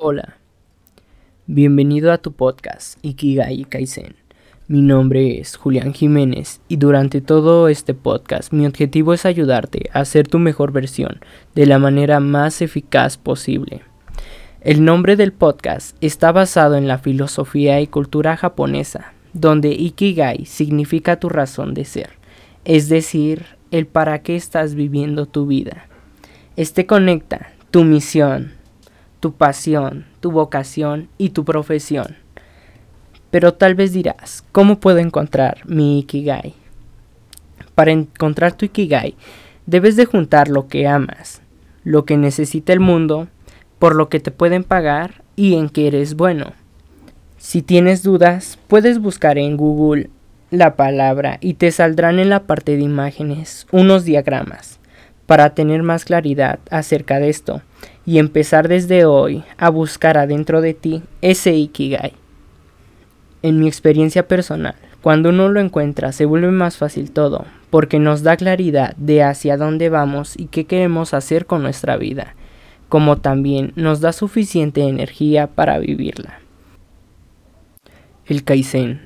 Hola, bienvenido a tu podcast Ikigai Kaizen. Mi nombre es Julián Jiménez y durante todo este podcast mi objetivo es ayudarte a ser tu mejor versión de la manera más eficaz posible. El nombre del podcast está basado en la filosofía y cultura japonesa, donde Ikigai significa tu razón de ser, es decir, el para qué estás viviendo tu vida. Este conecta tu misión, tu pasión, tu vocación y tu profesión. Pero tal vez dirás, ¿cómo puedo encontrar mi Ikigai? Para encontrar tu Ikigai, debes de juntar lo que amas, lo que necesita el mundo, por lo que te pueden pagar y en que eres bueno. Si tienes dudas, puedes buscar en Google la palabra y te saldrán en la parte de imágenes unos diagramas para tener más claridad acerca de esto y empezar desde hoy a buscar adentro de ti ese Ikigai. En mi experiencia personal, cuando uno lo encuentra se vuelve más fácil todo, porque nos da claridad de hacia dónde vamos y qué queremos hacer con nuestra vida, como también nos da suficiente energía para vivirla. El Kaizen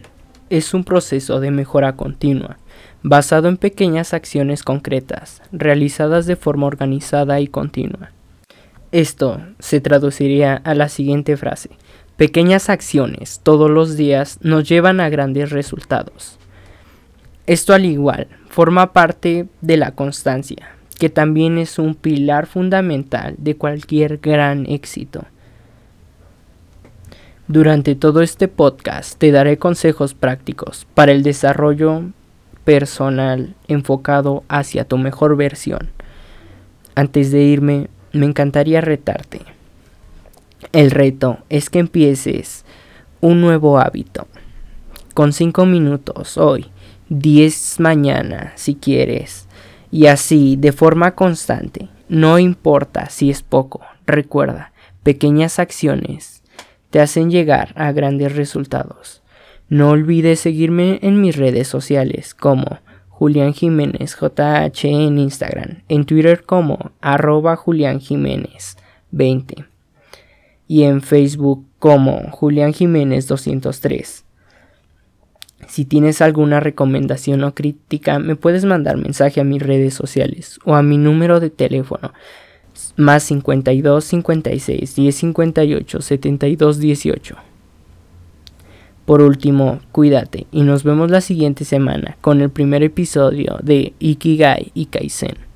es un proceso de mejora continua, basado en pequeñas acciones concretas, realizadas de forma organizada y continua. Esto se traduciría a la siguiente frase. Pequeñas acciones todos los días nos llevan a grandes resultados. Esto al igual forma parte de la constancia, que también es un pilar fundamental de cualquier gran éxito. Durante todo este podcast te daré consejos prácticos para el desarrollo personal enfocado hacia tu mejor versión. Antes de irme, me encantaría retarte. El reto es que empieces un nuevo hábito. Con 5 minutos hoy, 10 mañana si quieres. Y así, de forma constante. No importa si es poco. Recuerda, pequeñas acciones te hacen llegar a grandes resultados. No olvides seguirme en mis redes sociales como Julián Jiménez JH en Instagram, en Twitter como arroba Julián Jiménez 20 y en Facebook como Julián Jiménez 203. Si tienes alguna recomendación o crítica, me puedes mandar mensaje a mis redes sociales o a mi número de teléfono más 52 56 10 58 72 18. Por último, cuídate y nos vemos la siguiente semana con el primer episodio de Ikigai y Kaizen.